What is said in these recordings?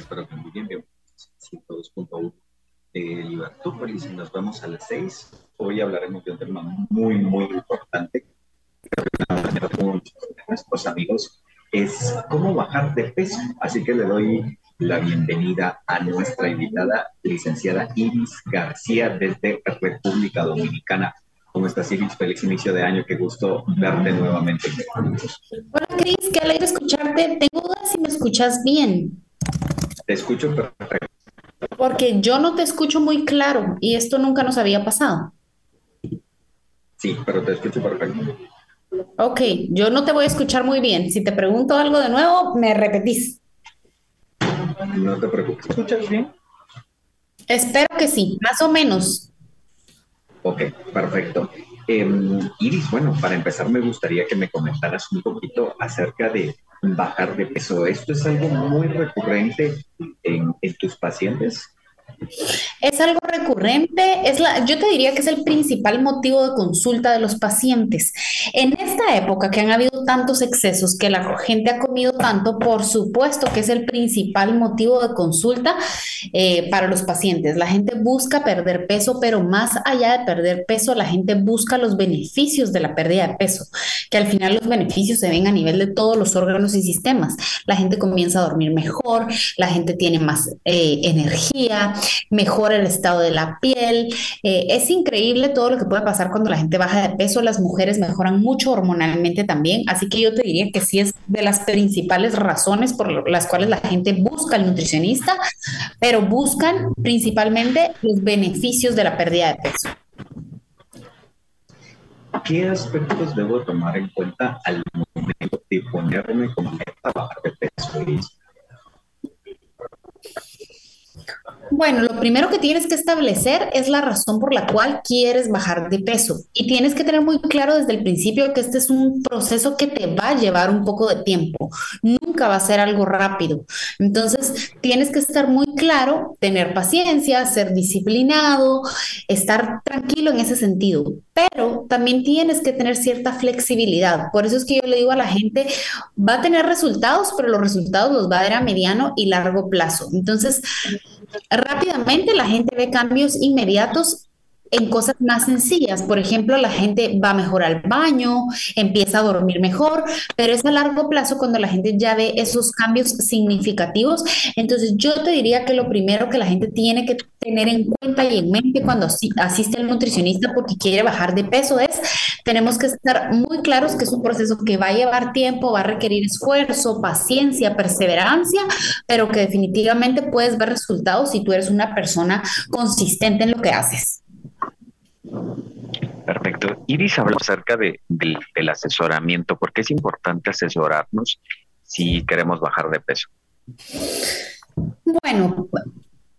Amigos, ¿cómo están? Espero que muy bien. Bienvenidos a 102.1 de Libertópolis y nos vemos a las 6. Hoy hablaremos de un tema muy, muy importante. de nuestros amigos es cómo bajar de peso. Así que le doy la bienvenida a nuestra invitada, licenciada Iris García desde República Dominicana. ¿Cómo estás, Iris? Feliz inicio de año. Qué gusto verte nuevamente. Hola Cris, qué alegre escucharte. Tengo dudas si me escuchas bien, Te escucho perfecto. porque yo no te escucho muy claro y esto nunca nos había pasado. Sí, pero te escucho perfecto. Ok, yo no te voy a escuchar muy bien. Si te pregunto algo de nuevo, me repetís. No te preocupes. ¿Me escuchas bien? Espero que sí, más o menos. Ok, perfecto. Em, Iris, bueno, para empezar me gustaría que me comentaras un poquito acerca de bajar de peso. ¿Esto es algo muy recurrente en, en tus pacientes? Es algo recurrente, es la, yo te diría que es el principal motivo de consulta de los pacientes. En esta época que han habido tantos excesos, que la gente ha comido tanto, por supuesto que es el principal motivo de consulta eh, para los pacientes. La gente busca perder peso, pero más allá de perder peso, la gente busca los beneficios de la pérdida de peso, que al final los beneficios se ven a nivel de todos los órganos y sistemas. La gente comienza a dormir mejor, la gente tiene más eh, energía, mejora el estado de la piel. Eh, es increíble todo lo que puede pasar cuando la gente baja de peso. Las mujeres mejoran mucho hormonalmente también. Así que yo te diría que sí es de las principales razones por las cuales la gente busca al nutricionista, pero buscan principalmente los beneficios de la pérdida de peso. ¿Qué aspectos debo tomar en cuenta al momento de ponerme como meta bajar de peso, Iris? Bueno, lo primero que tienes que establecer es la razón por la cual quieres bajar de peso y tienes que tener muy claro desde el principio que este es un proceso que te va a llevar un poco de tiempo, nunca va a ser algo rápido. Entonces, tienes que estar muy claro, tener paciencia, ser disciplinado, estar tranquilo en ese sentido, pero también tienes que tener cierta flexibilidad. Por eso es que yo le digo a la gente, va a tener resultados, pero los resultados los va a ver a mediano y largo plazo. Entonces, rápidamente la gente ve cambios inmediatos en cosas más sencillas. Por ejemplo, la gente va mejor al baño, empieza a dormir mejor, pero es a largo plazo cuando la gente ya ve esos cambios significativos. Entonces, yo te diría que lo primero que la gente tiene que tener en cuenta y en mente cuando asi- asiste al nutricionista porque quiere bajar de peso es, tenemos que estar muy claros que es un proceso que va a llevar tiempo, va a requerir esfuerzo, paciencia, perseverancia, pero que definitivamente puedes ver resultados si tú eres una persona consistente en lo que haces. Perfecto. Iris habló acerca de, del, del asesoramiento, porque es importante asesorarnos si queremos bajar de peso. Bueno,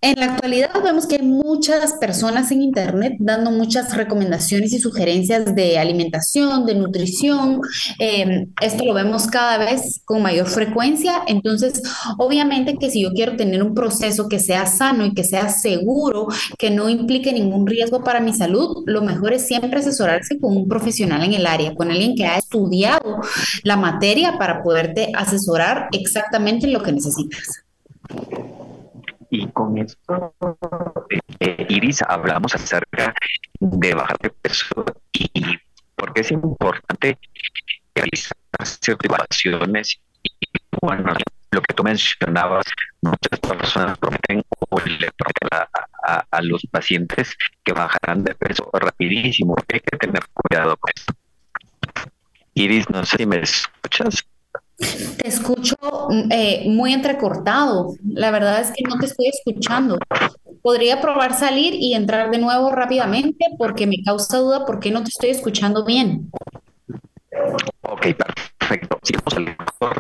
en la actualidad vemos que hay muchas personas en Internet dando muchas recomendaciones y sugerencias de alimentación, de nutrición. Eh, esto lo vemos cada vez con mayor frecuencia. Entonces, obviamente que si yo quiero tener un proceso que sea sano y que sea seguro, que no implique ningún riesgo para mi salud, lo mejor es siempre asesorarse con un profesional en el área, con alguien que ha estudiado la materia para poderte asesorar exactamente en lo que necesitas. Y con esto, eh, Iris, hablamos acerca de bajar de peso y por qué es importante realizar ciertas evaluaciones y, bueno, lo que tú mencionabas, muchas personas prometen o le prometen a, a, los pacientes que bajarán de peso rapidísimo. Hay que tener cuidado con esto. Iris, no sé si me escuchas. Te escucho eh, muy entrecortado. La verdad es que no te estoy escuchando. Podría probar salir y entrar de nuevo rápidamente porque me causa duda por qué no te estoy escuchando bien. Ok, perfecto. Si vamos mejor,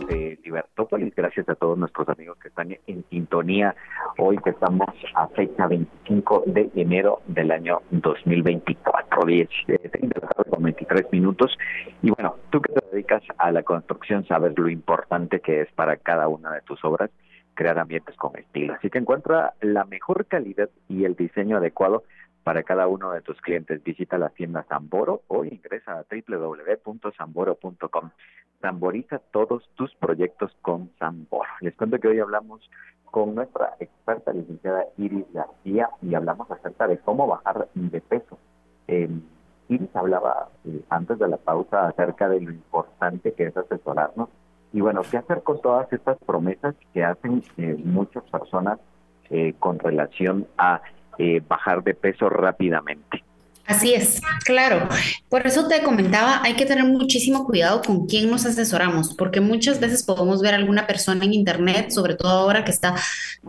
de Libertópolis. Gracias a todos nuestros amigos que están en sintonía hoy que estamos a fecha 25 de enero del año 2024, 10, con 23 minutos. Y bueno, tú que te dedicas a la construcción sabes lo importante que es para cada una de tus obras crear ambientes con estilo. Así que encuentra la mejor calidad y el diseño adecuado para cada uno de tus clientes. Visita la tienda Zamboro o ingresa a www.zamboro.com. Zamboriza todos tus proyectos con Zamboro. Les cuento que hoy hablamos con nuestra experta licenciada Iris García y hablamos acerca de cómo bajar de peso. Eh, Iris hablaba eh, antes de la pausa acerca de lo importante que es asesorarnos y bueno, qué hacer con todas estas promesas que hacen eh, muchas personas con relación a bajar de peso rápidamente. Así es, claro. Por eso te comentaba, hay que tener muchísimo cuidado con quién nos asesoramos, porque muchas veces podemos ver alguna persona en internet, sobre todo ahora que está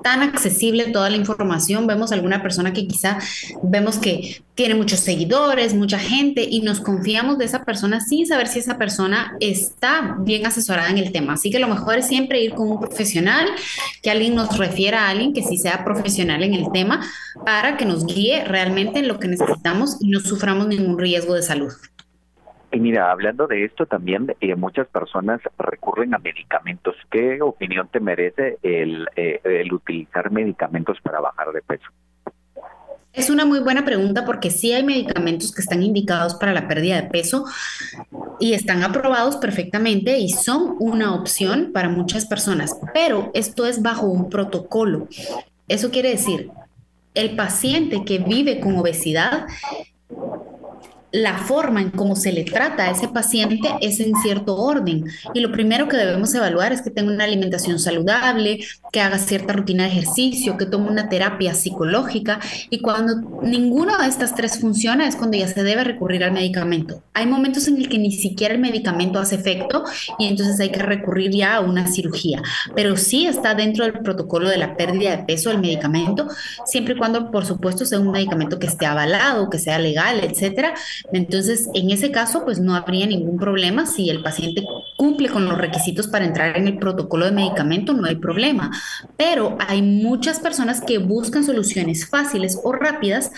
tan accesible toda la información, vemos alguna persona que quizá vemos que tiene muchos seguidores, mucha gente y nos confiamos de esa persona sin saber si esa persona está bien asesorada en el tema. Así que lo mejor es siempre ir con un profesional, que alguien nos refiera a alguien que sí sea profesional en el tema para que nos guíe realmente en lo que necesitamos y no suframos ningún riesgo de salud. Y mira, hablando de esto también, eh, muchas personas recurren a medicamentos. ¿Qué opinión te merece el, eh, el utilizar medicamentos para bajar de peso? Es una muy buena pregunta porque sí hay medicamentos que están indicados para la pérdida de peso y están aprobados perfectamente y son una opción para muchas personas, pero esto es bajo un protocolo. Eso quiere decir, el paciente que vive con obesidad la forma en cómo se le trata a ese paciente es en cierto orden. Y lo primero que debemos evaluar es que tenga una alimentación saludable, que haga cierta rutina de ejercicio, que tome una terapia psicológica. Y cuando ninguna de estas tres funciona es cuando ya se debe recurrir al medicamento. Hay momentos en el que ni siquiera el medicamento hace efecto y entonces hay que recurrir ya a una cirugía. Pero sí está dentro del protocolo de la pérdida de peso el medicamento, siempre y cuando, por supuesto, sea un medicamento que esté avalado, que sea legal, etcétera entonces, en ese caso, pues no habría ningún problema. Si el paciente cumple con los requisitos para entrar en el protocolo de medicamento, no hay problema. Pero hay muchas personas que buscan soluciones fáciles o rápidas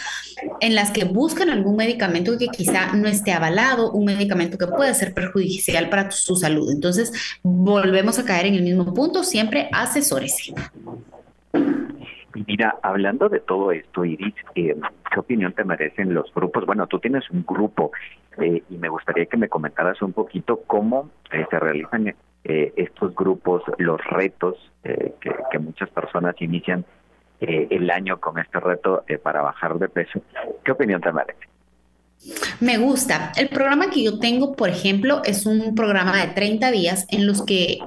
en las que buscan algún medicamento que quizá no esté avalado, un medicamento que puede ser perjudicial para su salud. Entonces, volvemos a caer en el mismo punto, siempre asesórese. Mira, hablando de todo esto, Iris, eh, ¿qué opinión te merecen los grupos? Bueno, tú tienes un grupo eh, y me gustaría que me comentaras un poquito cómo eh, se realizan estos grupos, los retos que, muchas personas inician el año con este reto para bajar de peso. ¿Qué opinión te merece? Me gusta. El programa que yo tengo, por ejemplo, es un programa de 30 días en los que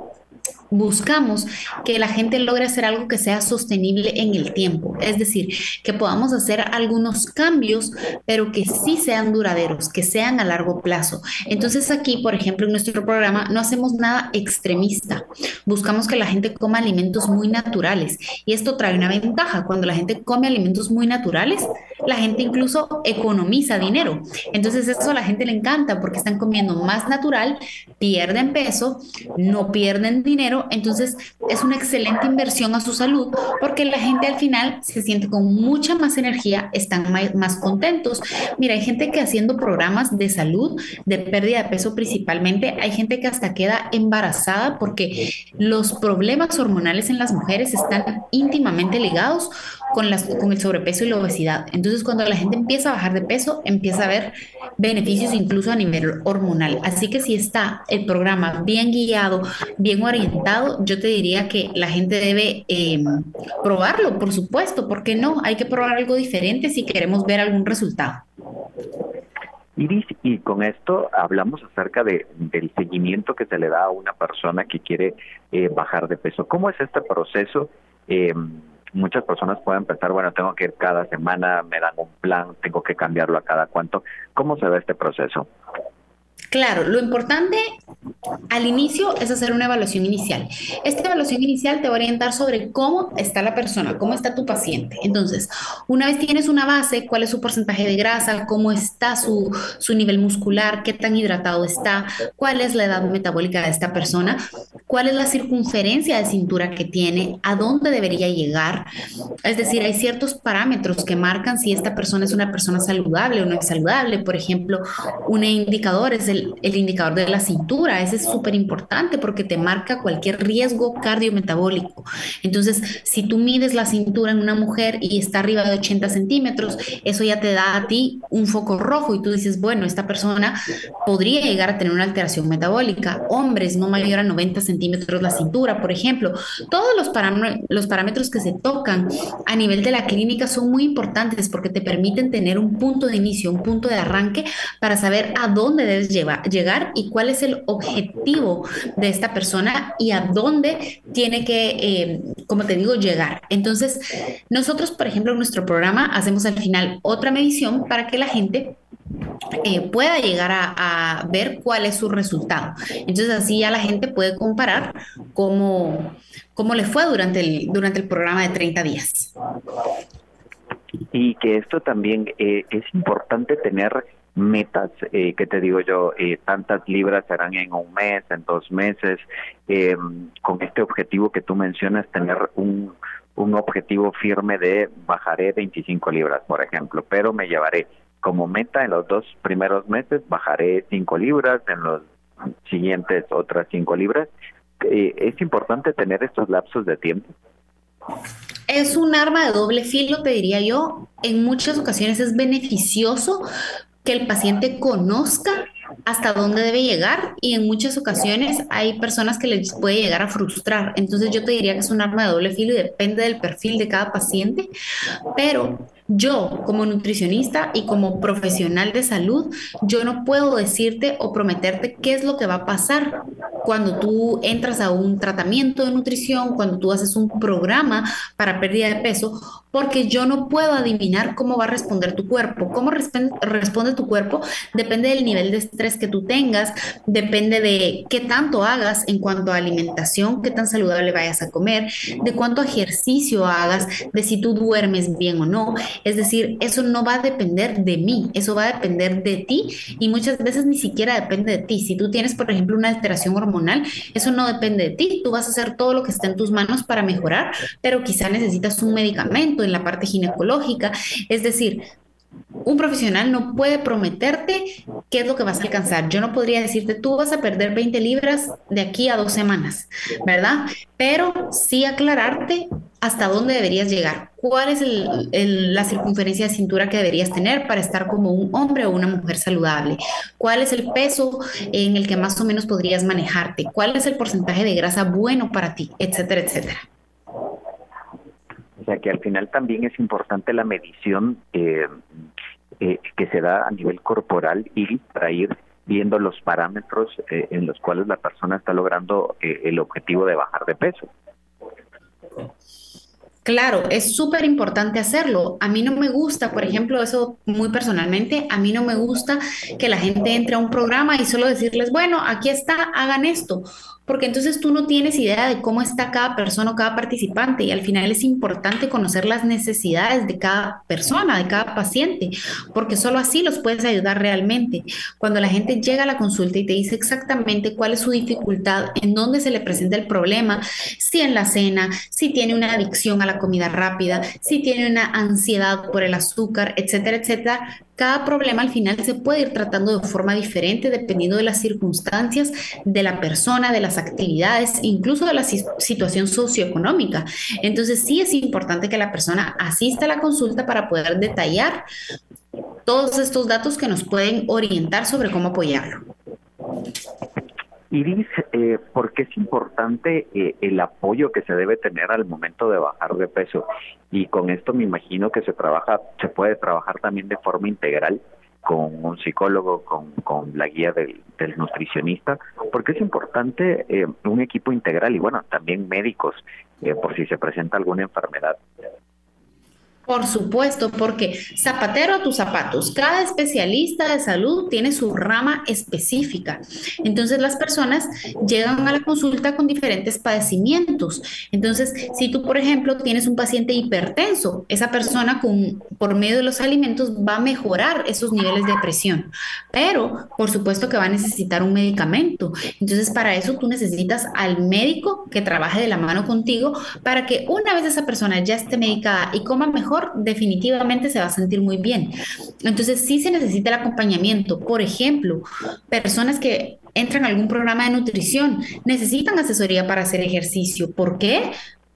buscamos que la gente logre hacer algo que sea sostenible en el tiempo, es decir, que podamos hacer algunos cambios, pero que sí sean duraderos, que sean a largo plazo. Entonces aquí, por ejemplo, en nuestro programa no hacemos nada extremista, buscamos que la gente coma alimentos muy naturales y esto trae una ventaja. Cuando la gente come alimentos muy naturales, la gente incluso economiza dinero. Entonces eso a la gente le encanta porque están comiendo más natural, pierden peso, no pierden dinero entonces es una excelente inversión a su salud porque la gente al final se siente con mucha más energía, están más, contentos. Mira, hay gente que haciendo programas de salud, de pérdida de peso principalmente, hay gente que hasta queda embarazada porque los problemas hormonales en las mujeres están íntimamente ligados con, las, con el sobrepeso y la obesidad. Entonces, cuando la gente empieza a bajar de peso, empieza a ver beneficios incluso a nivel hormonal. Así que si está el programa bien guiado, bien orientado, yo te diría que la gente debe em, probarlo, por supuesto, porque no, hay que probar algo diferente si queremos ver algún resultado. Iris, y con esto hablamos acerca de, del seguimiento que se le da a una persona que quiere eh, bajar de peso. ¿Cómo es este proceso? Eh, muchas personas pueden pensar, bueno, tengo que ir cada semana, me dan un plan, tengo que cambiarlo a cada cuánto. ¿Cómo se ve este proceso? Claro, lo importante al inicio es hacer una evaluación inicial. Esta evaluación inicial te va a orientar sobre cómo está la persona, cómo está tu paciente. Entonces, una vez tienes una base, cuál es su porcentaje de grasa, cómo está su, su nivel muscular, qué tan hidratado está, cuál es la edad metabólica de esta persona, cuál es la circunferencia de cintura que tiene, a dónde debería llegar. Es decir, hay ciertos parámetros que marcan si esta persona es una persona saludable o no es saludable. Por ejemplo, un indicador es el, indicador de la cintura. Ese es súper importante porque te marca cualquier riesgo cardiometabólico. Entonces, si tú mides la cintura en una mujer y está arriba de 80 centímetros, eso ya te da a ti un foco rojo y tú dices, bueno, esta persona podría llegar a tener una alteración metabólica. Hombres no mayor a 90 centímetros la cintura, por ejemplo. Todos los, los parámetros que se tocan a nivel de la clínica son muy importantes porque te permiten tener un punto de inicio, un punto de arranque para saber a dónde debes llevar llegar y cuál es el objetivo de esta persona y a dónde tiene que, eh, como te digo, llegar. Entonces, nosotros, por ejemplo, en nuestro programa hacemos al final otra medición para que la gente eh, pueda llegar a, ver cuál es su resultado. Entonces así ya la gente puede comparar cómo, cómo le fue durante el, durante el programa de 30 días. Y que esto también eh, es importante tener metas, eh, que te digo yo, eh, tantas libras serán en un mes, en dos meses, eh, con este objetivo que tú mencionas, tener un, un objetivo firme de bajaré 25 libras, por ejemplo, pero me llevaré como meta en los dos primeros meses, bajaré 5 libras, en los siguientes otras 5 libras. Eh, es importante tener estos lapsos de tiempo. Es un arma de doble filo, te diría yo. En muchas ocasiones es beneficioso que el paciente conozca hasta dónde debe llegar y en muchas ocasiones hay personas que les puede llegar a frustrar. Entonces yo te diría que es un arma de doble filo y depende del perfil de cada paciente, pero yo, como nutricionista y como profesional de salud, yo no puedo decirte o prometerte qué es lo que va a pasar cuando tú entras a un tratamiento de nutrición, cuando tú haces un programa para pérdida de peso, porque yo no puedo adivinar cómo va a responder tu cuerpo. Cómo responde tu cuerpo depende del nivel de estrés que tú tengas, depende de qué tanto hagas en cuanto a alimentación, qué tan saludable vayas a comer, de cuánto ejercicio hagas, de si tú duermes bien o no. Es decir, eso no va a depender de mí, eso va a depender de ti y muchas veces ni siquiera depende de ti. Si tú tienes, por ejemplo, una alteración hormonal, eso no depende de ti. Tú vas a hacer todo lo que esté en tus manos para mejorar, pero quizá necesitas un medicamento en la parte ginecológica. Es decir, un profesional no puede prometerte qué es lo que vas a alcanzar. Yo no podría decirte, tú vas a perder 20 libras de aquí a dos semanas, ¿verdad? Pero sí aclararte hasta dónde deberías llegar, cuál es la circunferencia de cintura que deberías tener para estar como un hombre o una mujer saludable, cuál es el peso en el que más o menos podrías manejarte, cuál es el porcentaje de grasa bueno para ti, etcétera, etcétera. O sea que al final también es importante la medición eh, eh, que se da a nivel corporal y para ir viendo los parámetros eh, en los cuales la persona está logrando el objetivo de bajar de peso. Claro, es súper importante hacerlo. A mí no me gusta, por ejemplo, eso muy personalmente, a mí no me gusta que la gente entre a un programa y solo decirles, bueno, aquí está, hagan esto porque entonces tú no tienes idea de cómo está cada persona o cada participante y al final es importante conocer las necesidades de cada persona, de cada paciente, porque solo así los puedes ayudar realmente. Cuando la gente llega a la consulta y te dice exactamente cuál es su dificultad, en dónde se le presenta el problema, si en la cena, si tiene una adicción a la comida rápida, si tiene una ansiedad por el azúcar, etcétera, etcétera, cada problema al final se puede ir tratando de forma diferente dependiendo de las circunstancias de la persona, de las actividades, incluso de la situación socioeconómica. Entonces sí es importante que la persona asista a la consulta para poder detallar todos estos datos que nos pueden orientar sobre cómo apoyarlo. Iris, eh, ¿por qué es importante eh, el apoyo que se debe tener al momento de bajar de peso? Y con esto me imagino que se trabaja, se puede trabajar también de forma integral con un psicólogo, con, con la guía del, del nutricionista, porque es importante eh, un equipo integral y bueno, también médicos eh, por si se presenta alguna enfermedad por supuesto, porque zapatero a tus zapatos, cada especialista de salud tiene su rama específica. Entonces las personas llegan a la consulta con diferentes padecimientos. Entonces, si tú, por ejemplo, tienes un paciente hipertenso, esa persona con, por medio de los alimentos va a mejorar esos niveles de presión, pero por supuesto que va a necesitar un medicamento. Entonces, para eso tú necesitas al médico que trabaje de la mano contigo para que una vez esa persona ya esté medicada y coma mejor, definitivamente se va a sentir muy bien. Entonces sí se necesita el acompañamiento. Por ejemplo, personas que entran a algún programa de nutrición necesitan asesoría para hacer ejercicio. ¿Por qué?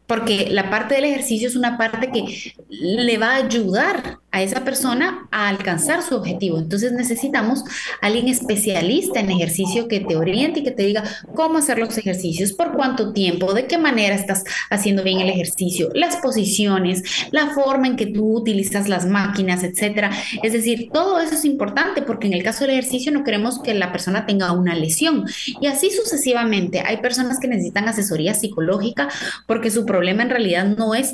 Porque la parte del ejercicio es una parte que le va a ayudar a esa persona a alcanzar su objetivo. Entonces necesitamos alguien especialista en ejercicio que te oriente y que te diga cómo hacer los ejercicios, por cuánto tiempo, de qué manera estás haciendo bien el ejercicio, las posiciones, la forma en que tú utilizas las máquinas, etcétera. Es decir, todo eso es importante porque en el caso del ejercicio no queremos que la persona tenga una lesión y así sucesivamente. Hay personas que necesitan asesoría psicológica porque su problema en realidad no es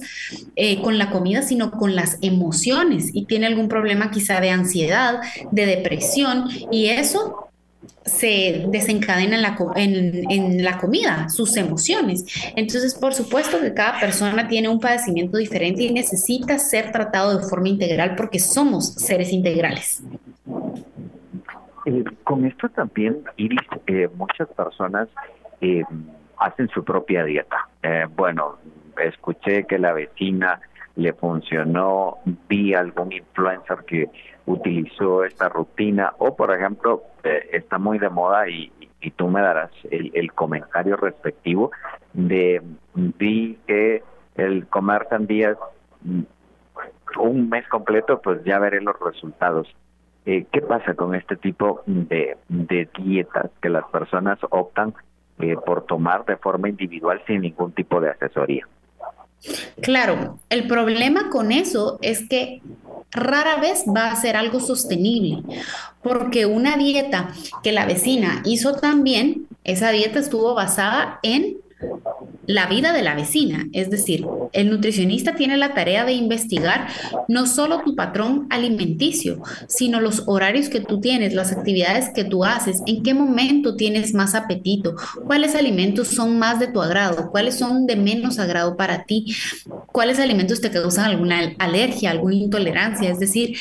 eh, con la comida, sino con las emociones y tiene algún problema quizá de ansiedad, de depresión y eso se desencadena en la, en, la, comida, sus emociones. Entonces, por supuesto que cada persona tiene un padecimiento diferente y necesita ser tratado de forma integral porque somos seres integrales. Eh, con esto también, Iris, eh, muchas personas eh, hacen su propia dieta. bueno, escuché que la vecina le funcionó, vi algún influencer que utilizó esta rutina o por ejemplo eh, está muy de moda y, tú me darás el, comentario respectivo de vi que el comer sandías mm, un mes completo pues ya veré los resultados. Eh, ¿Qué pasa con este tipo de, de dietas que las personas optan eh, por tomar de forma individual sin ningún tipo de asesoría? Claro, el problema con eso es que rara vez va a ser algo sostenible, porque una dieta que la vecina hizo también, esa dieta estuvo basada en la vida de la vecina. Es decir, el nutricionista tiene la tarea de investigar no solo tu patrón alimenticio, sino los horarios que tú tienes, las actividades que tú haces, en qué momento tienes más apetito, cuáles alimentos son más de tu agrado, cuáles son de menos agrado para ti, cuáles alimentos te causan alguna alergia, alguna intolerancia. Es decir,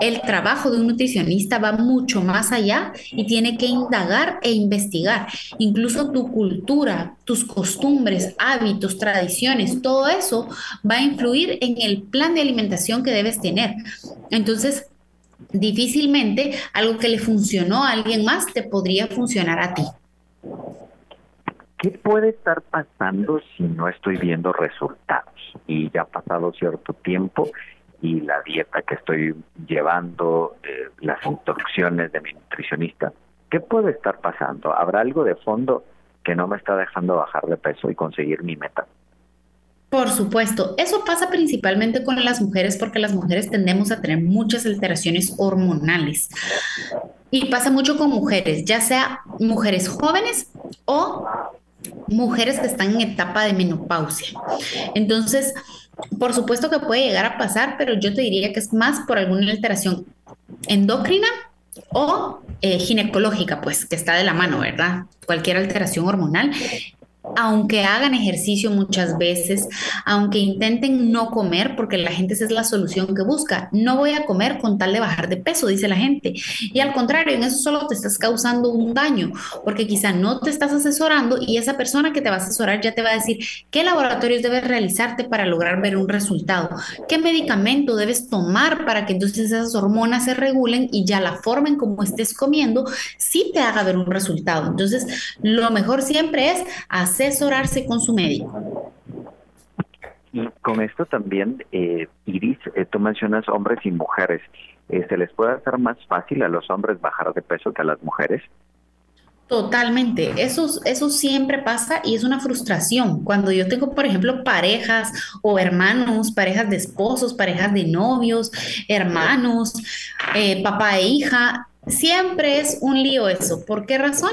el trabajo de un nutricionista va mucho más allá y tiene que indagar e investigar. Incluso tu cultura, tus costumbres, hábitos, tradiciones, todo eso va a influir en el plan de alimentación que debes tener. Entonces, difícilmente algo que le funcionó a alguien más te podría funcionar a ti. ¿Qué puede estar pasando si no estoy viendo resultados? Y ya ha pasado cierto tiempo y la dieta que estoy llevando, eh, las instrucciones de mi nutricionista, ¿qué puede estar pasando? ¿Habrá algo de fondo que no me está dejando bajar de peso y conseguir mi meta? Por supuesto, eso pasa principalmente con las mujeres porque las mujeres tendemos a tener muchas alteraciones hormonales. Y pasa mucho con mujeres, ya sea mujeres jóvenes o mujeres que están en etapa de menopausia. Entonces, por supuesto que puede llegar a pasar, pero yo te diría que es más por alguna alteración endocrina o eh, ginecológica, pues que está de la mano, ¿verdad? Cualquier alteración hormonal aunque hagan ejercicio muchas veces, aunque intenten no comer, porque la gente esa es la solución que busca, no voy a comer con tal de bajar de peso, dice la gente. Y al contrario, en eso solo te estás causando un daño, porque quizá no te estás asesorando y esa persona que te va a asesorar ya te va a decir qué laboratorios debes realizarte para lograr ver un resultado, qué medicamento debes tomar para que entonces esas hormonas se regulen y ya la forma en cómo estés comiendo sí te haga ver un resultado. Entonces, lo mejor siempre es hacer asesorarse con su médico. Y con esto también, eh, Iris, eh, tú mencionas hombres y mujeres. Eh, ¿Se les puede hacer más fácil a los hombres bajar de peso que a las mujeres? Totalmente, eso, eso siempre pasa y es una frustración. Cuando yo tengo, por ejemplo, parejas o hermanos, parejas de esposos, parejas de novios, hermanos, papá e hija, siempre es un lío eso. ¿Por qué razón?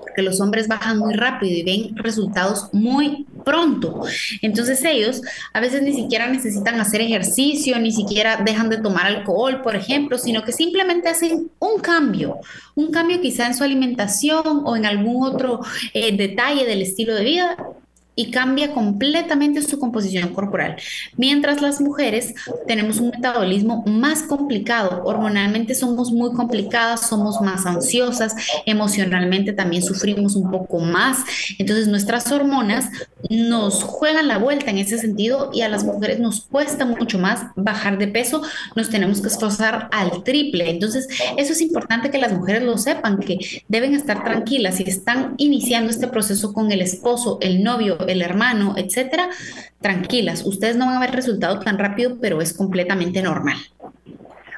Porque los hombres bajan muy rápido y ven resultados muy pronto. Entonces ellos a veces ni siquiera necesitan hacer ejercicio, ni siquiera dejan de tomar alcohol, por ejemplo, sino que simplemente hacen un cambio, un cambio quizá en su alimentación o en algún otro eh, detalle del estilo de vida y cambia completamente su composición corporal. Mientras las mujeres tenemos un metabolismo más complicado, hormonalmente somos muy complicadas, somos más ansiosas, emocionalmente también sufrimos un poco más, entonces nuestras hormonas nos juegan la vuelta en ese sentido y a las mujeres nos cuesta mucho más bajar de peso, nos tenemos que esforzar al triple. Entonces, eso es importante que las mujeres lo sepan, que deben estar tranquilas si están iniciando este proceso con el esposo, el novio, el hermano, etcétera, tranquilas, ustedes no van a ver resultado tan rápido, pero es completamente normal.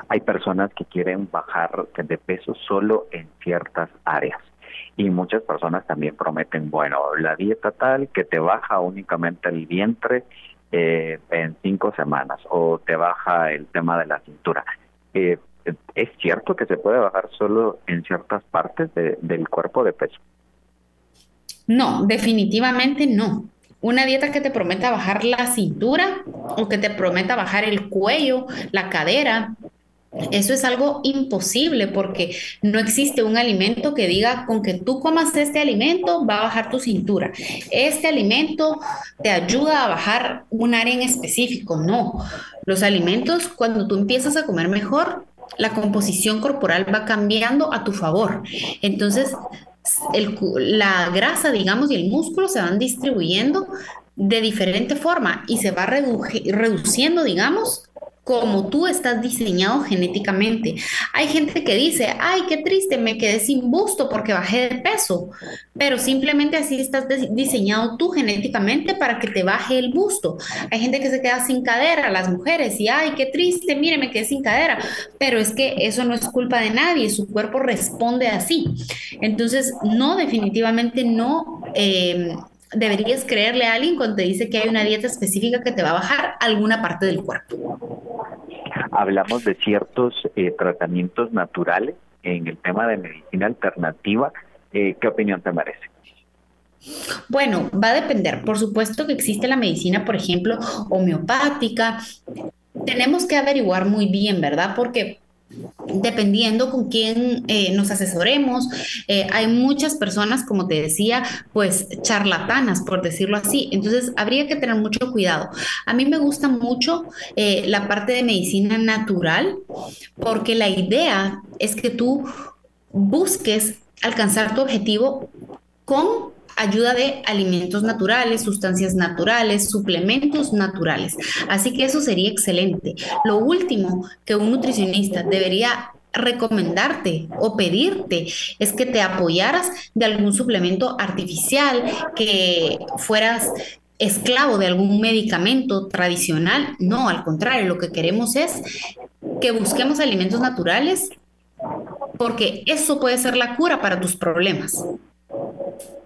Hay personas que quieren bajar de peso solo en ciertas áreas y muchas personas también prometen, bueno, la dieta tal que te baja únicamente el vientre eh, en cinco semanas o te baja el tema de la cintura. Eh, ¿Es cierto que se puede bajar solo en ciertas partes del cuerpo de peso? No, definitivamente no. Una dieta que te prometa bajar la cintura o que te prometa bajar el cuello, la cadera, eso es algo imposible porque no existe un alimento que diga con que tú comas este alimento va a bajar tu cintura. Este alimento te ayuda a bajar un área en específico. No, los alimentos cuando tú empiezas a comer mejor, la composición corporal va cambiando a tu favor. Entonces, la grasa, digamos, y el músculo se van distribuyendo de diferente forma y se va reduciendo, digamos, como tú estás diseñado genéticamente. Hay gente que dice, ay, qué triste, me quedé sin busto porque bajé de peso, pero simplemente así estás diseñado tú genéticamente para que te baje el busto. Hay gente que se queda sin cadera, las mujeres, y ay, qué triste, mire, me quedé sin cadera, pero es que eso no es culpa de nadie, su cuerpo responde así. Entonces, no, definitivamente no. Eh, deberías creerle a alguien cuando te dice que hay una dieta específica que te va a bajar alguna parte del cuerpo. Hablamos de ciertos eh, tratamientos naturales en el tema de medicina alternativa. Eh, ¿Qué opinión te merece? Bueno, va a depender. Por supuesto que existe la medicina, por ejemplo, homeopática. Tenemos que averiguar muy bien, ¿verdad? Porque dependiendo con quién eh, nos asesoremos. Eh, hay muchas personas, como te decía, pues charlatanas, por decirlo así. Entonces, habría que tener mucho cuidado. A mí me gusta mucho eh, la parte de medicina natural, porque la idea es que tú busques alcanzar tu objetivo con ayuda de alimentos naturales, sustancias naturales, suplementos naturales. Así que eso sería excelente. Lo último que un nutricionista debería recomendarte o pedirte es que te apoyaras de algún suplemento artificial, que fueras esclavo de algún medicamento tradicional. No, al contrario, lo que queremos es que busquemos alimentos naturales porque eso puede ser la cura para tus problemas.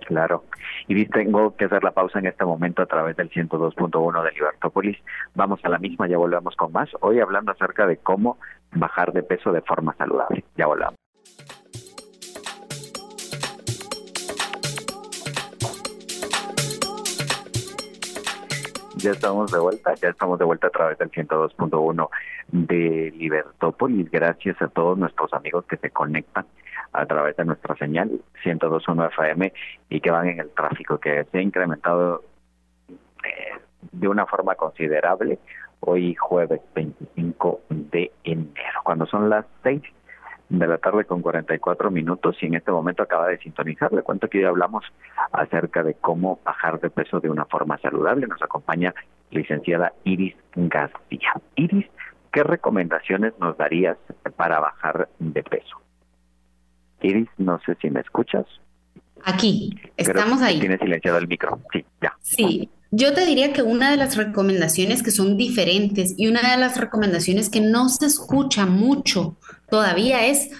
Claro. Y tengo que hacer la pausa en este momento a través del 102.1 de Libertópolis. Vamos a la misma, ya volvemos con más. Hoy hablando acerca de cómo bajar de peso de forma saludable. Ya volvamos. Ya estamos de vuelta, ya estamos de vuelta a través del 102.1 de Libertópolis. Gracias a todos nuestros amigos que se conectan a través de nuestra señal 102.1 FM y que van en el tráfico, que se ha incrementado eh, de una forma considerable hoy jueves 25 de enero, cuando son las 6 de la tarde con 44 minutos y en este momento acaba de sintonizar. Le cuento que hoy hablamos acerca de cómo bajar de peso de una forma saludable. Nos acompaña licenciada Iris García. Iris, ¿qué recomendaciones nos darías para bajar de peso? Iris, no sé si me escuchas. Aquí, estamos ahí. Tienes silenciado el micro. Sí, ya. Sí, yo te diría que una de las recomendaciones que son diferentes y una de las recomendaciones que no se escucha mucho todavía es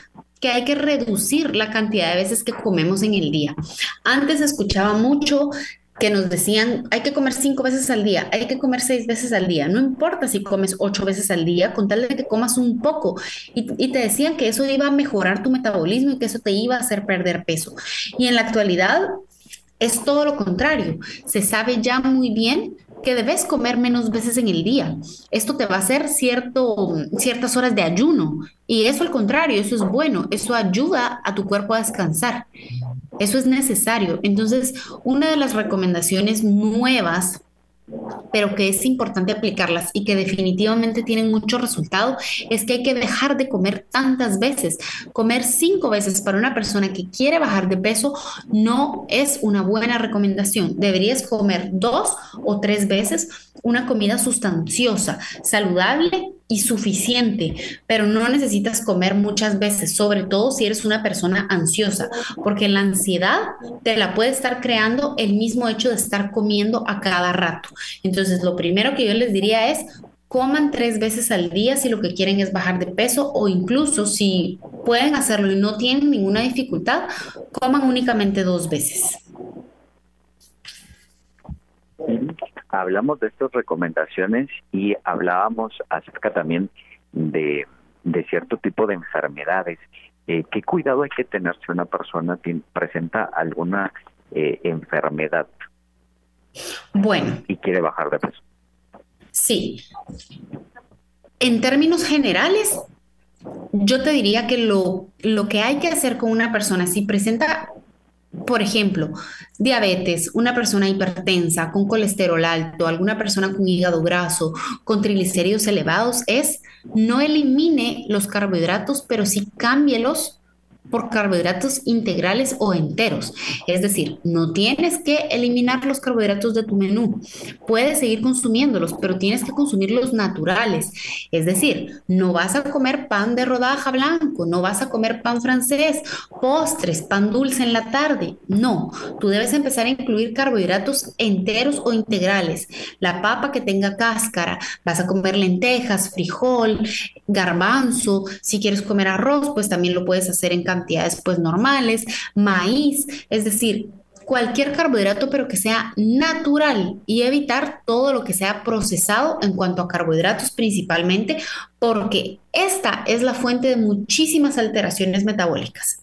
que hay que reducir la cantidad de veces que comemos en el día. Antes escuchaba mucho que nos decían, hay que comer cinco veces al día, hay que comer seis veces al día, no importa si comes ocho veces al día, con tal de que comas un poco. Y, te decían que eso iba a mejorar tu metabolismo y que eso te iba a hacer perder peso. Y en la actualidad es todo lo contrario. Se sabe ya muy bien que debes comer menos veces en el día. Esto te va a hacer cierto, ciertas horas de ayuno y eso al contrario, eso es bueno, eso ayuda a tu cuerpo a descansar. Eso es necesario. Entonces, una de las recomendaciones nuevas pero que es importante aplicarlas y que definitivamente tienen mucho resultado, es que hay que dejar de comer tantas veces. Comer cinco veces para una persona que quiere bajar de peso no es una buena recomendación. Deberías comer dos o tres veces una comida sustanciosa, saludable suficiente, pero no necesitas comer muchas veces, sobre todo si eres una persona ansiosa, porque la ansiedad te la puede estar creando el mismo hecho de estar comiendo a cada rato. Entonces, lo primero que yo les diría es, coman tres veces al día si lo que quieren es bajar de peso o incluso si pueden hacerlo y no tienen ninguna dificultad, coman únicamente dos veces hablamos de estas recomendaciones y hablábamos acerca también de, cierto tipo de enfermedades. Eh, ¿Qué cuidado hay que tener si una persona presenta alguna eh, enfermedad? Bueno. Y quiere bajar de peso. Sí. En términos generales, yo te diría que lo, lo que hay que hacer con una persona, si presenta por ejemplo, diabetes, una persona hipertensa, con colesterol alto, alguna persona con hígado graso, con triglicéridos elevados, es no elimine los carbohidratos, pero sí cámbielos por carbohidratos integrales o enteros. Es decir, no tienes que eliminar los carbohidratos de tu menú. Puedes seguir consumiéndolos, pero tienes que consumirlos naturales. Es decir, no vas a comer pan de rodaja blanco, no vas a comer pan francés, postres, pan dulce en la tarde. No, tú debes empezar a incluir carbohidratos enteros o integrales. La papa que tenga cáscara, vas a comer lentejas, frijol, garbanzo. Si quieres comer arroz, pues también lo puedes hacer en cantidades pues normales, maíz, es decir, cualquier carbohidrato pero que sea natural y evitar todo lo que sea procesado en cuanto a carbohidratos principalmente porque esta es la fuente de muchísimas alteraciones metabólicas.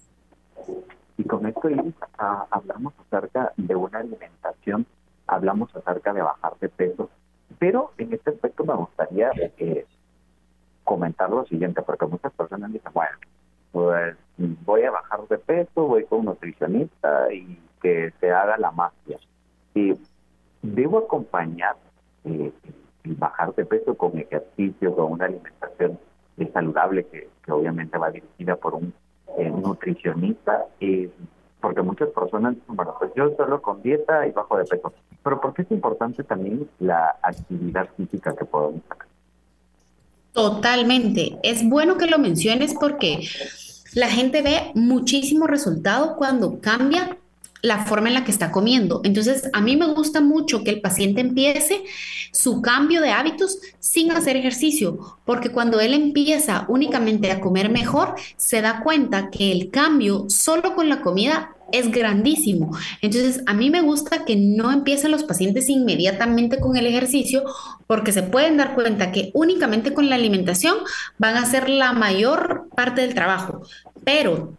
Y con esto ah, hablamos acerca de una alimentación, hablamos acerca de bajar de peso, pero en este aspecto me gustaría eh, comentar lo siguiente, porque muchas personas dicen, bueno, pues voy a bajar de peso, voy con un nutricionista y que se haga la magia. Y debo acompañar eh, el bajar de peso con ejercicio, con una alimentación saludable que, obviamente va dirigida por un eh, nutricionista, porque muchas personas bueno, pues yo solo con dieta y bajo de peso. Pero ¿por qué es importante también la actividad física que podemos hacer? Totalmente. Es bueno que lo menciones porque la gente ve muchísimo resultado cuando cambia la forma en la que está comiendo. Entonces, a mí me gusta mucho que el paciente empiece su cambio de hábitos sin hacer ejercicio, porque cuando él empieza únicamente a comer mejor, se da cuenta que el cambio solo con la comida es grandísimo. Entonces, a mí me gusta que no empiecen los pacientes inmediatamente con el ejercicio porque se pueden dar cuenta que únicamente con la alimentación van a hacer la mayor parte del trabajo. Pero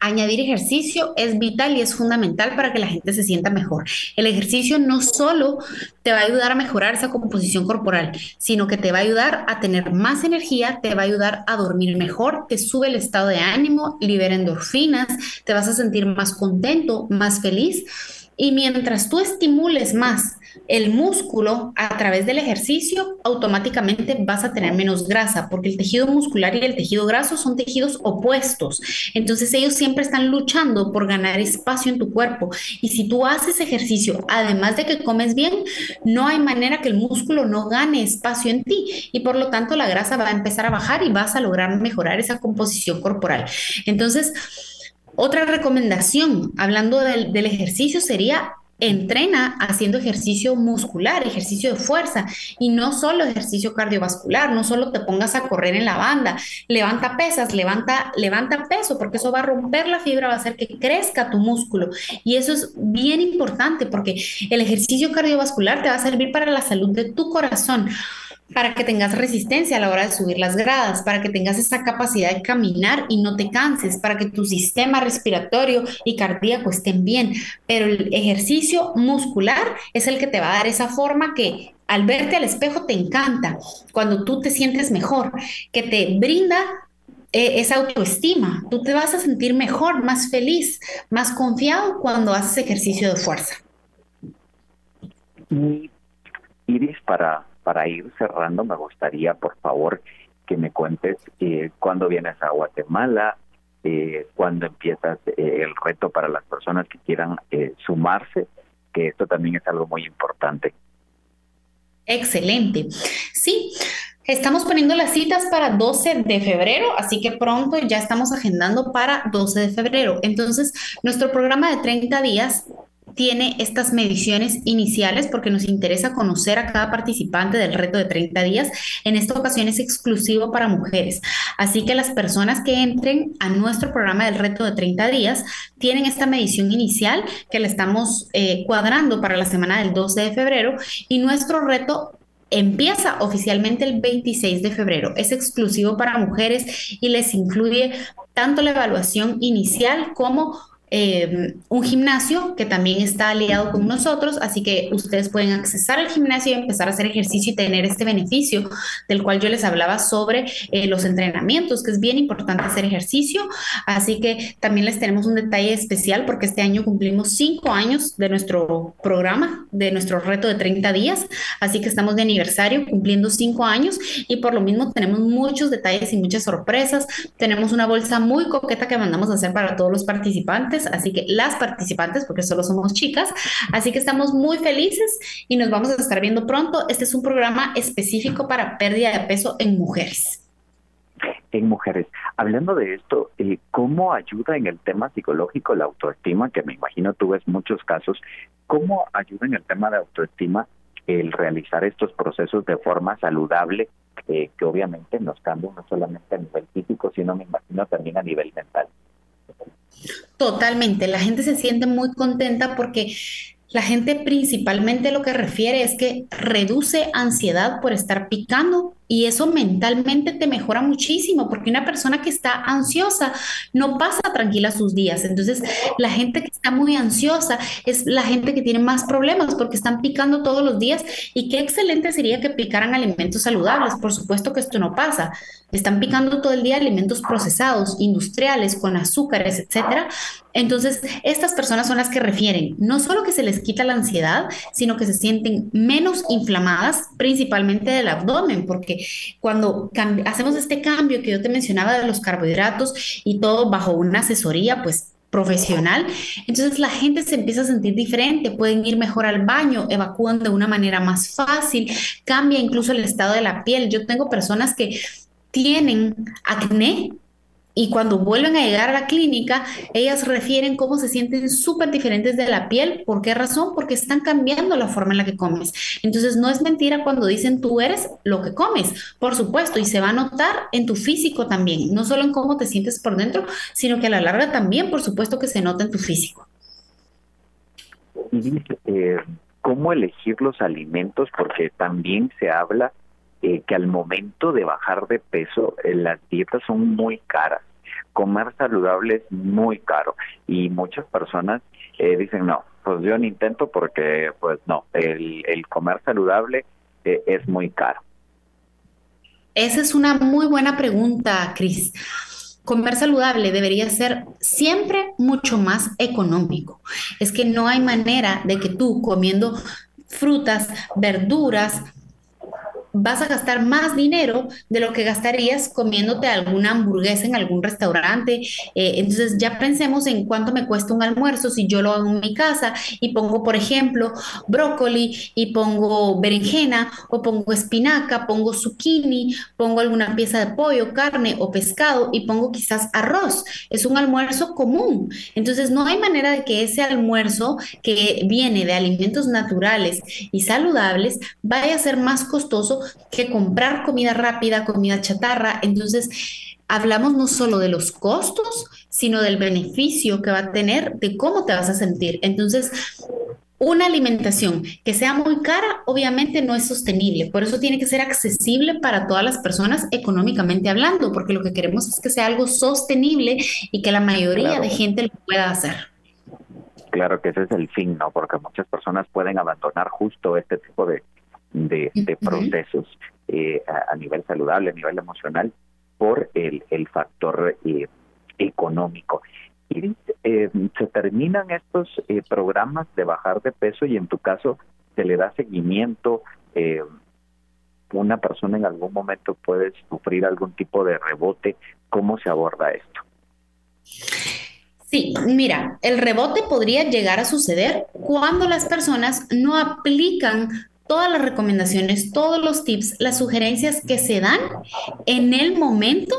Añadir ejercicio es vital y es fundamental para que la gente se sienta mejor. El ejercicio no solo te va a ayudar a mejorar esa composición corporal, sino que te va a ayudar a tener más energía, te va a ayudar a dormir mejor, te sube el estado de ánimo, libera endorfinas, te vas a sentir más contento, más feliz. Y mientras tú estimules más el músculo a través del ejercicio, automáticamente vas a tener menos grasa, porque el tejido muscular y el tejido graso son tejidos opuestos. Entonces ellos siempre están luchando por ganar espacio en tu cuerpo. Y si tú haces ejercicio, además de que comes bien, no hay manera que el músculo no gane espacio en ti. Y por lo tanto la grasa va a empezar a bajar y vas a lograr mejorar esa composición corporal. Entonces, otra recomendación, hablando del, ejercicio, sería entrena haciendo ejercicio muscular, ejercicio de fuerza y no solo ejercicio cardiovascular, no solo te pongas a correr en la banda, levanta pesas, levanta, levanta peso, porque eso va a romper la fibra, va a hacer que crezca tu músculo. Y eso es bien importante porque el ejercicio cardiovascular te va a servir para la salud de tu corazón para que tengas resistencia a la hora de subir las gradas, para que tengas esa capacidad de caminar y no te canses, para que tu sistema respiratorio y cardíaco estén bien. Pero el ejercicio muscular es el que te va a dar esa forma que al verte al espejo te encanta, cuando tú te sientes mejor, que te brinda eh, esa autoestima. Tú te vas a sentir mejor, más feliz, más confiado cuando haces ejercicio de fuerza. Iris, para para ir cerrando, me gustaría, por favor, que me cuentes eh, cuándo vienes a Guatemala, eh, cuándo empiezas eh, el reto para las personas que quieran eh, sumarse, que esto también es algo muy importante. Excelente. Sí. Estamos poniendo las citas para 12 de febrero, así que pronto ya estamos agendando para 12 de febrero. Entonces, nuestro programa de 30 días tiene estas mediciones iniciales porque nos interesa conocer a cada participante del reto de 30 días. En esta ocasión es exclusivo para mujeres. Así que las personas que entren a nuestro programa del reto de 30 días tienen esta medición inicial que le estamos eh, cuadrando para la semana del 12 de febrero y nuestro reto empieza oficialmente el 26 de febrero. Es exclusivo para mujeres y les incluye tanto la evaluación inicial como eh, un gimnasio que también está aliado con nosotros, así que ustedes pueden accesar al gimnasio y empezar a hacer ejercicio y tener este beneficio del cual yo les hablaba sobre eh, los entrenamientos, que es bien importante hacer ejercicio, así que también les tenemos un detalle especial porque este año cumplimos cinco años de nuestro programa, de nuestro reto de 30 días, así que estamos de aniversario cumpliendo cinco años y por lo mismo tenemos muchos detalles y muchas sorpresas, tenemos una bolsa muy coqueta que mandamos a hacer para todos los participantes, así que las participantes, porque solo somos chicas, así que estamos muy felices y nos vamos a estar viendo pronto. Este es un programa específico para pérdida de peso en mujeres. En mujeres. Hablando de esto, eh, ¿cómo ayuda en el tema psicológico la autoestima? Que me imagino tú ves muchos casos. ¿Cómo ayuda en el tema de autoestima el realizar estos procesos de forma saludable, eh, que obviamente nos cambian no solamente a nivel físico, sino me imagino también a nivel mental? Totalmente, la gente se siente muy contenta porque la gente principalmente lo que refiere es que reduce ansiedad por estar picando y eso mentalmente te mejora muchísimo, porque una persona que está ansiosa no pasa tranquila sus días. Entonces, la gente que está muy ansiosa es la gente que tiene más problemas porque están picando todos los días. Y qué excelente sería que picaran alimentos saludables. Por supuesto que esto no pasa. Están picando todo el día alimentos procesados, industriales, con azúcares, etcétera. Entonces, estas personas son las que refieren no solo que se les quita la ansiedad, sino que se sienten menos inflamadas, principalmente del abdomen, porque cuando hacemos este cambio que yo te mencionaba de los carbohidratos y todo bajo una asesoría, pues profesional, entonces la gente se empieza a sentir diferente, pueden ir mejor al baño, evacúan de una manera más fácil, cambia incluso el estado de la piel. Yo tengo personas que tienen acné y cuando vuelven a llegar a la clínica, ellas refieren cómo se sienten súper diferentes de la piel. ¿Por qué razón? Porque están cambiando la forma en la que comes. Entonces, no es mentira cuando dicen tú eres lo que comes, por supuesto, y se va a notar en tu físico también, no solo en cómo te sientes por dentro, sino que a la larga también, por supuesto, que se nota en tu físico. Y eh, ¿cómo elegir los alimentos? Porque también se habla eh, que al momento de bajar de peso, eh, las dietas son muy caras comer saludable es muy caro y muchas personas eh, dicen no, pues yo no intento porque pues no, el, comer saludable eh, es muy caro. Esa es una muy buena pregunta, Cris. Comer saludable debería ser siempre mucho más económico. Es que no hay manera de que tú comiendo frutas, verduras, vas a gastar más dinero de lo que gastarías comiéndote alguna hamburguesa en algún restaurante. Eh, entonces ya pensemos en cuánto me cuesta un almuerzo si yo lo hago en mi casa y pongo, por ejemplo, brócoli y pongo berenjena o pongo espinaca, pongo zucchini, pongo alguna pieza de pollo, carne o pescado y pongo quizás arroz. Es un almuerzo común. Entonces no hay manera de que ese almuerzo que viene de alimentos naturales y saludables vaya a ser más costoso que comprar comida rápida, comida chatarra. Entonces, hablamos no solo de los costos, sino del beneficio que va a tener, de cómo te vas a sentir. Entonces, una alimentación que sea muy cara, obviamente no es sostenible. Por eso tiene que ser accesible para todas las personas económicamente hablando, porque lo que queremos es que sea algo sostenible y que la mayoría de gente lo pueda hacer. Claro que ese es el fin, ¿no? Porque muchas personas pueden abandonar justo este tipo de, de, procesos eh, a, nivel saludable, a nivel emocional, por el, el factor eh, económico. Y eh, se terminan estos programas de bajar de peso y en tu caso se le da seguimiento. una persona en algún momento puede sufrir algún tipo de rebote. ¿Cómo se aborda esto? Sí, mira, el rebote podría llegar a suceder cuando las personas no aplican todas las recomendaciones, todos los tips, las sugerencias que se dan en el momento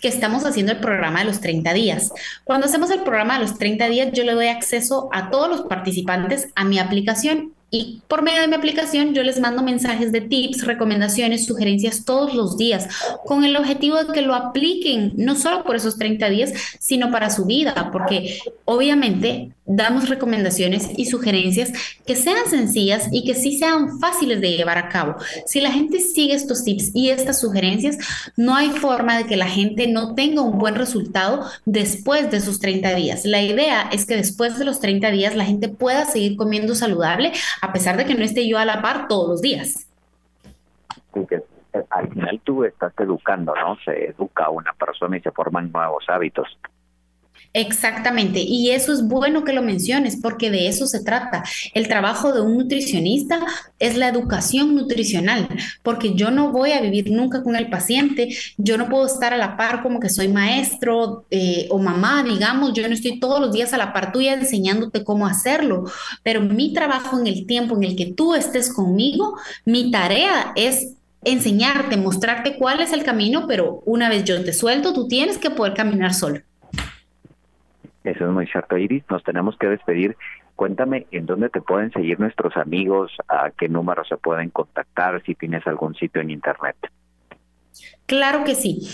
que estamos haciendo el programa de los 30 días. Cuando hacemos el programa de los 30 días, yo le doy acceso a todos los participantes a mi aplicación y por medio de mi aplicación yo les mando mensajes de tips, recomendaciones, sugerencias todos los días, con el objetivo de que lo apliquen, no solo por esos 30 días, sino para su vida, porque obviamente damos recomendaciones y sugerencias que sean sencillas y que sí sean fáciles de llevar a cabo. Si la gente sigue estos tips y estas sugerencias, no hay forma de que la gente no tenga un buen resultado después de esos 30 días. La idea es que después de los 30 días la gente pueda seguir comiendo saludable a pesar de que no esté yo a la par todos los días. Porque eh, al final tú estás educando, ¿no? Se educa a una persona y se forman nuevos hábitos. Exactamente, y eso es bueno que lo menciones porque de eso se trata. El trabajo de un nutricionista es la educación nutricional, porque yo no voy a vivir nunca con el paciente, yo no puedo estar a la par como que soy maestro eh, o mamá, digamos, yo no estoy todos los días a la par tuya enseñándote cómo hacerlo, pero mi trabajo en el tiempo en el que tú estés conmigo, mi tarea es enseñarte, mostrarte cuál es el camino, pero una vez yo te suelto, tú tienes que poder caminar solo. Eso es muy cierto, Iris. Nos tenemos que despedir. Cuéntame en dónde te pueden seguir nuestros amigos, a qué número se pueden contactar, si tienes algún sitio en Internet. Claro que sí.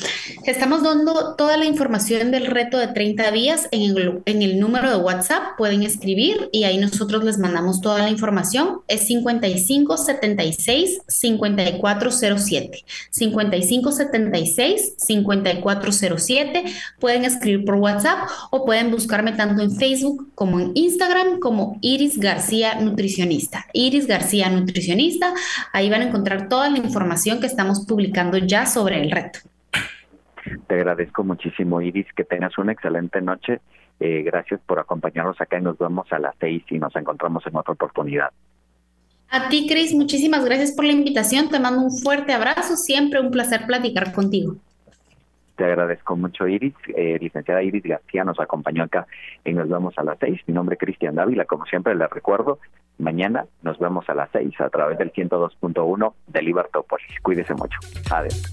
Estamos dando toda la información del reto de 30 días en el, número de WhatsApp. Pueden escribir y ahí nosotros les mandamos toda la información. Es 5576 5407. 5576 5407. Pueden escribir por WhatsApp o pueden buscarme tanto en Facebook como en Instagram como Iris García Nutricionista. Iris García Nutricionista. Ahí van a encontrar toda la información que estamos publicando ya sobre el reto. Te agradezco muchísimo, Iris, que tengas una excelente noche. Eh, gracias por acompañarnos acá y nos vemos a las seis y nos encontramos en otra oportunidad. A ti, Cris, muchísimas gracias por la invitación. Te mando un fuerte abrazo. Siempre un placer platicar contigo. Te agradezco mucho, Iris. Eh, licenciada Iris García nos acompañó acá y nos vemos a las seis. Mi nombre es Cristian Dávila. Como siempre, les recuerdo, mañana nos vemos a las seis a través del 102.1 de Libertópolis. Cuídese mucho. Adiós.